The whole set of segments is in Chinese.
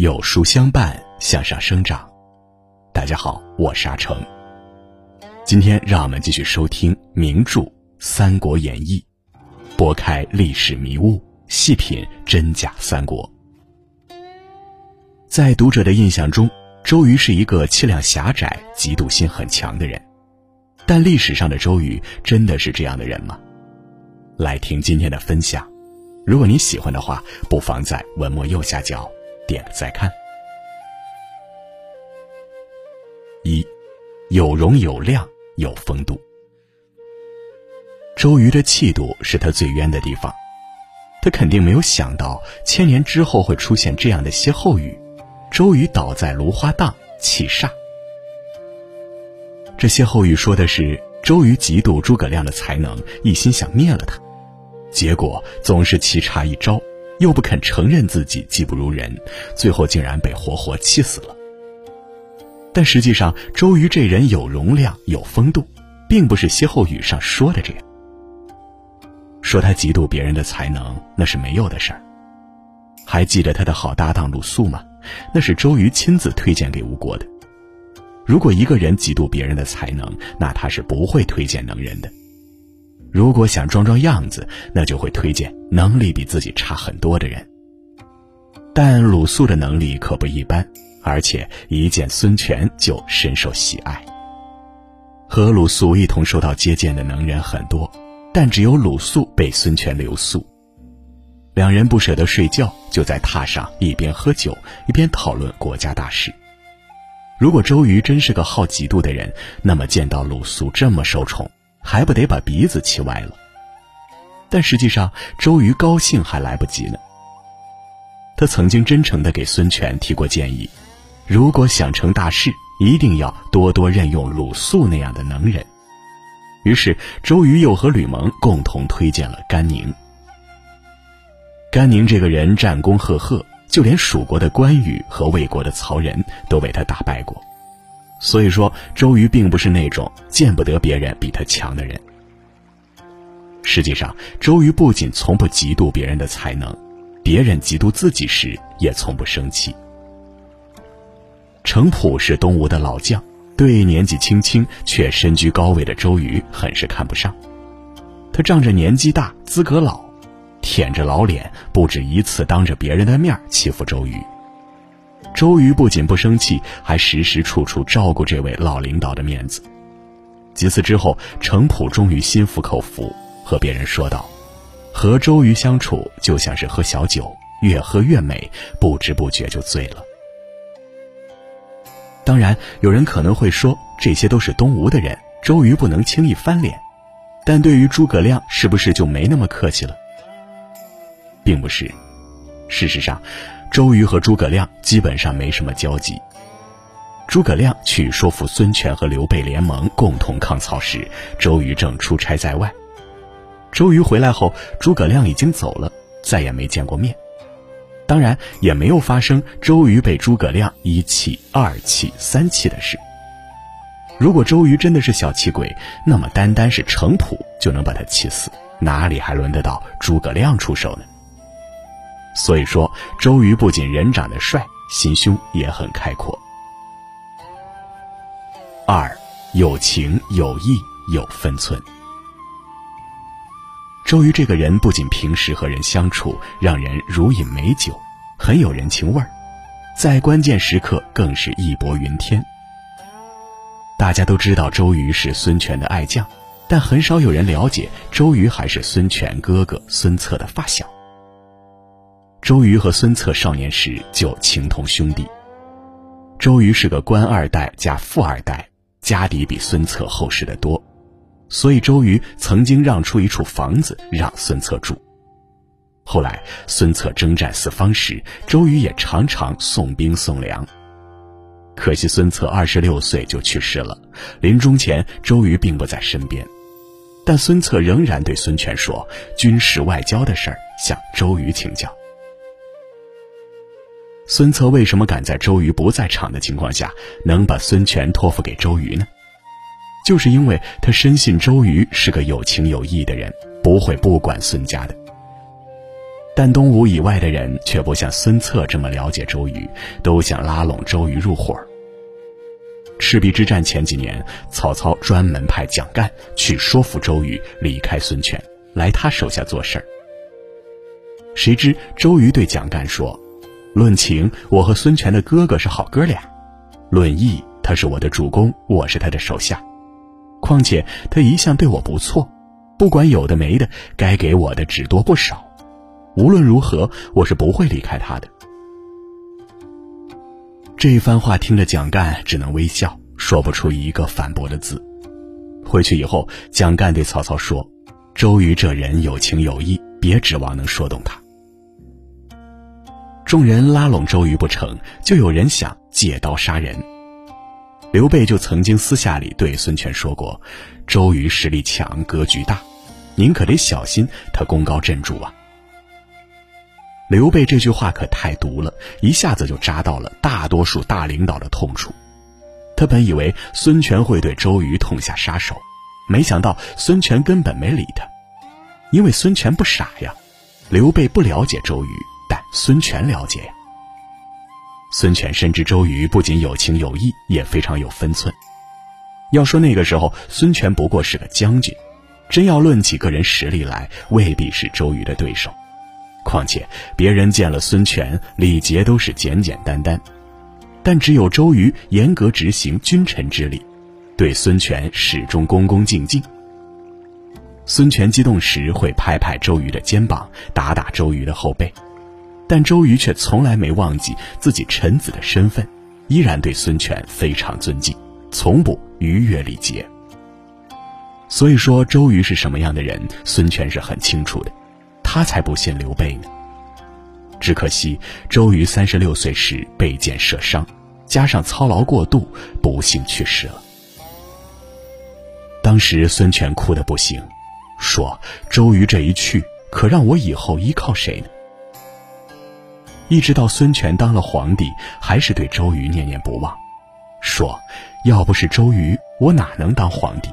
有书相伴，向上生长。大家好，我是阿成。今天让我们继续收听名著《三国演义》，拨开历史迷雾，细品真假三国。在读者的印象中，周瑜是一个气量狭窄、嫉妒心很强的人。但历史上的周瑜真的是这样的人吗？来听今天的分享。如果你喜欢的话，不妨在文末右下角点个再看。一，有容有量有风度。周瑜的气度是他最冤的地方，他肯定没有想到千年之后会出现这样的歇后语：“周瑜倒在芦花荡，气煞。”这歇后语说的是周瑜嫉妒诸葛亮的才能，一心想灭了他。结果总是棋差一招，又不肯承认自己技不如人，最后竟然被活活气死了。但实际上，周瑜这人有容量、有风度，并不是歇后语上说的这样。说他嫉妒别人的才能，那是没有的事儿。还记得他的好搭档鲁肃吗？那是周瑜亲自推荐给吴国的。如果一个人嫉妒别人的才能，那他是不会推荐能人的。如果想装装样子，那就会推荐能力比自己差很多的人。但鲁肃的能力可不一般，而且一见孙权就深受喜爱。和鲁肃一同受到接见的能人很多，但只有鲁肃被孙权留宿。两人不舍得睡觉，就在榻上一边喝酒一边讨论国家大事。如果周瑜真是个好嫉妒的人，那么见到鲁肃这么受宠。还不得把鼻子气歪了。但实际上，周瑜高兴还来不及呢。他曾经真诚的给孙权提过建议：如果想成大事，一定要多多任用鲁肃那样的能人。于是，周瑜又和吕蒙共同推荐了甘宁。甘宁这个人战功赫赫，就连蜀国的关羽和魏国的曹仁都被他打败过。所以说，周瑜并不是那种见不得别人比他强的人。实际上，周瑜不仅从不嫉妒别人的才能，别人嫉妒自己时也从不生气。程普是东吴的老将，对年纪轻轻却身居高位的周瑜很是看不上。他仗着年纪大、资格老，舔着老脸，不止一次当着别人的面欺负周瑜。周瑜不仅不生气，还时时处处照顾这位老领导的面子。几次之后，程普终于心服口服，和别人说道：“和周瑜相处就像是喝小酒，越喝越美，不知不觉就醉了。”当然，有人可能会说，这些都是东吴的人，周瑜不能轻易翻脸。但对于诸葛亮，是不是就没那么客气了？并不是，事实上。周瑜和诸葛亮基本上没什么交集。诸葛亮去说服孙权和刘备联盟，共同抗曹时，周瑜正出差在外。周瑜回来后，诸葛亮已经走了，再也没见过面。当然，也没有发生周瑜被诸葛亮一气、二气、三气的事。如果周瑜真的是小气鬼，那么单单是程普就能把他气死，哪里还轮得到诸葛亮出手呢？所以说，周瑜不仅人长得帅，心胸也很开阔。二，有情有义有分寸。周瑜这个人不仅平时和人相处让人如饮美酒，很有人情味儿，在关键时刻更是义薄云天。大家都知道周瑜是孙权的爱将，但很少有人了解周瑜还是孙权哥哥孙策的发小。周瑜和孙策少年时就情同兄弟。周瑜是个官二代加富二代，家底比孙策厚实的多，所以周瑜曾经让出一处房子让孙策住。后来孙策征战四方时，周瑜也常常送兵送粮。可惜孙策二十六岁就去世了，临终前周瑜并不在身边，但孙策仍然对孙权说：“军事外交的事儿向周瑜请教。”孙策为什么敢在周瑜不在场的情况下，能把孙权托付给周瑜呢？就是因为他深信周瑜是个有情有义的人，不会不管孙家的。但东吴以外的人却不像孙策这么了解周瑜，都想拉拢周瑜入伙。赤壁之战前几年，曹操专门派蒋干去说服周瑜离开孙权，来他手下做事儿。谁知周瑜对蒋干说：“论情，我和孙权的哥哥是好哥俩；论义，他是我的主公，我是他的手下。况且他一向对我不错，不管有的没的，该给我的只多不少。”无论如何，我是不会离开他的。这一番话听着，蒋干只能微笑，说不出一个反驳的字。回去以后，蒋干对曹操说：“周瑜这人有情有义，别指望能说动他。”众人拉拢周瑜不成就有人想借刀杀人。刘备就曾经私下里对孙权说过：“周瑜实力强，格局大，您可得小心他功高震主啊。”刘备这句话可太毒了，一下子就扎到了大多数大领导的痛处。他本以为孙权会对周瑜痛下杀手，没想到孙权根本没理他，因为孙权不傻呀。刘备不了解周瑜，但孙权了解呀。孙权深知周瑜不仅有情有义，也非常有分寸。要说那个时候，孙权不过是个将军，真要论起个人实力来，未必是周瑜的对手。况且别人见了孙权礼节都是简简单单，但只有周瑜严格执行君臣之礼，对孙权始终恭恭敬敬。孙权激动时会拍拍周瑜的肩膀，打打周瑜的后背，但周瑜却从来没忘记自己臣子的身份，依然对孙权非常尊敬，从不逾越礼节。所以说，周瑜是什么样的人，孙权是很清楚的。他才不信刘备呢。只可惜周瑜三十六岁时被箭射伤，加上操劳过度，不幸去世了。当时孙权哭得不行，说：“周瑜这一去，可让我以后依靠谁呢？”一直到孙权当了皇帝，还是对周瑜念念不忘，说：“要不是周瑜，我哪能当皇帝？”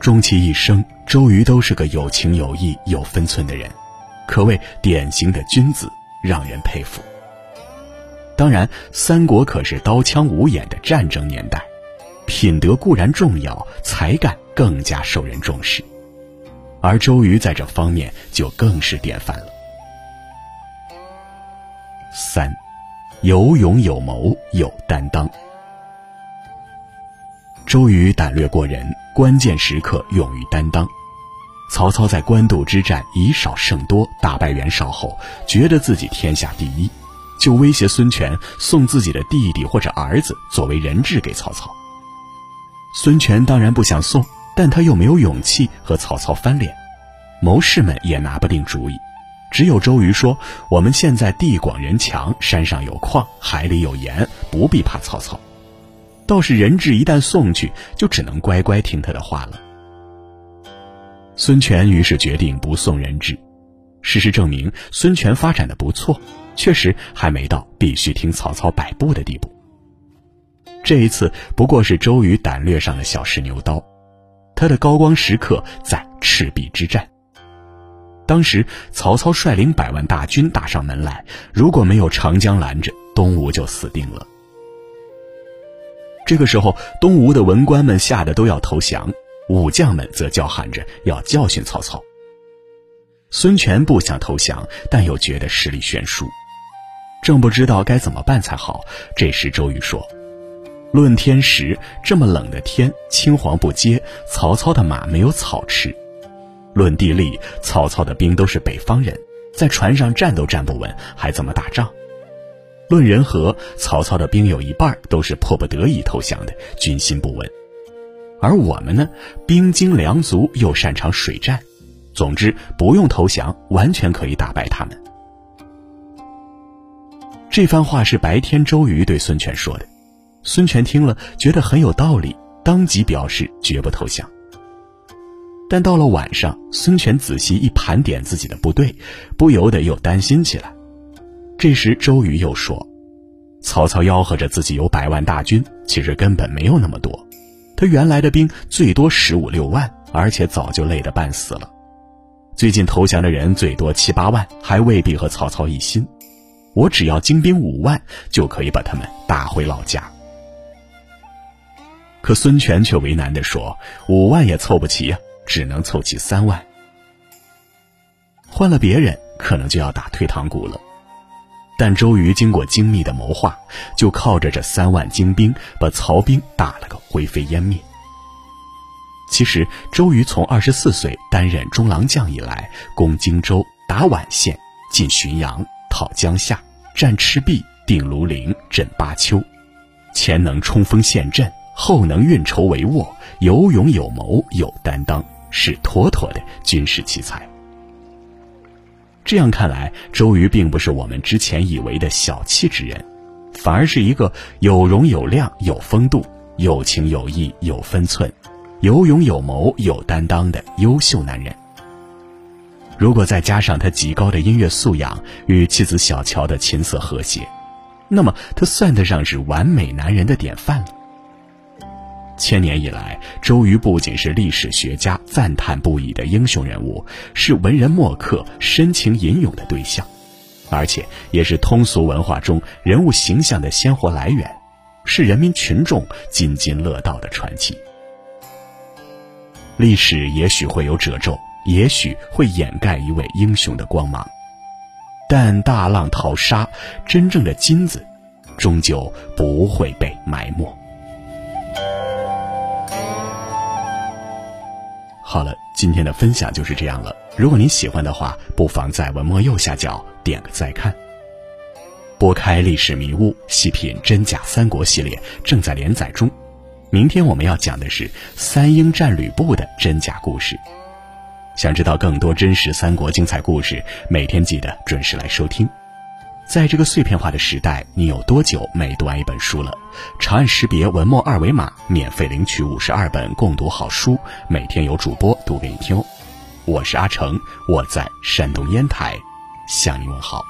终其一生，周瑜都是个有情有义、有分寸的人，可谓典型的君子，让人佩服。当然，三国可是刀枪无眼的战争年代，品德固然重要，才干更加受人重视，而周瑜在这方面就更是典范了。三，有勇有谋有担当。周瑜胆略过人，关键时刻勇于担当。曹操在官渡之战以少胜多，大败袁绍后，觉得自己天下第一，就威胁孙权送自己的弟弟或者儿子作为人质给曹操。孙权当然不想送，但他又没有勇气和曹操翻脸，谋士们也拿不定主意，只有周瑜说：“我们现在地广人强，山上有矿，海里有盐，不必怕曹操。”倒是人质一旦送去，就只能乖乖听他的话了。孙权于是决定不送人质。事实证明，孙权发展的不错，确实还没到必须听曹操摆布的地步。这一次不过是周瑜胆略上的小试牛刀，他的高光时刻在赤壁之战。当时曹操率领百万大军打上门来，如果没有长江拦着，东吴就死定了。这个时候，东吴的文官们吓得都要投降，武将们则叫喊着要教训曹操。孙权不想投降，但又觉得实力悬殊，正不知道该怎么办才好。这时，周瑜说：“论天时，这么冷的天，青黄不接，曹操的马没有草吃；论地利，曹操的兵都是北方人，在船上站都站不稳，还怎么打仗？”论人和，曹操的兵有一半都是迫不得已投降的，军心不稳；而我们呢，兵精粮足，又擅长水战，总之不用投降，完全可以打败他们。这番话是白天周瑜对孙权说的，孙权听了觉得很有道理，当即表示绝不投降。但到了晚上，孙权仔细一盘点自己的部队，不由得又担心起来。这时，周瑜又说：“曹操吆喝着自己有百万大军，其实根本没有那么多。他原来的兵最多十五六万，而且早就累得半死了。最近投降的人最多七八万，还未必和曹操一心。我只要精兵五万，就可以把他们打回老家。”可孙权却为难地说：“五万也凑不齐呀，只能凑齐三万。换了别人，可能就要打退堂鼓了。但周瑜经过精密的谋划，就靠着这三万精兵，把曹兵打了个灰飞烟灭。其实，周瑜从二十四岁担任中郎将以来，攻荆州、打宛县、进浔阳、讨江夏、战赤壁、定庐陵、镇巴丘，前能冲锋陷阵。”后能运筹帷幄，有勇有谋有担当，是妥妥的军事奇才。这样看来，周瑜并不是我们之前以为的小气之人，反而是一个有容有量、有风度、有情有义、有分寸、有勇有谋有担当的优秀男人。如果再加上他极高的音乐素养与妻子小乔的琴瑟和谐，那么他算得上是完美男人的典范了。千年以来，周瑜不仅是历史学家赞叹不已的英雄人物，是文人墨客深情吟咏的对象，而且也是通俗文化中人物形象的鲜活来源，是人民群众津津乐道的传奇。历史也许会有褶皱，也许会掩盖一位英雄的光芒，但大浪淘沙，真正的金子，终究不会被埋没。好了，今天的分享就是这样了。如果您喜欢的话，不妨在文末右下角点个再看。拨开历史迷雾，细品真假三国系列正在连载中。明天我们要讲的是三英战吕布的真假故事。想知道更多真实三国精彩故事，每天记得准时来收听。在这个碎片化的时代，你有多久没读完一本书了？长按识别文末二维码，免费领取五十二本共读好书，每天有主播读给你听。我是阿成，我在山东烟台，向你问好。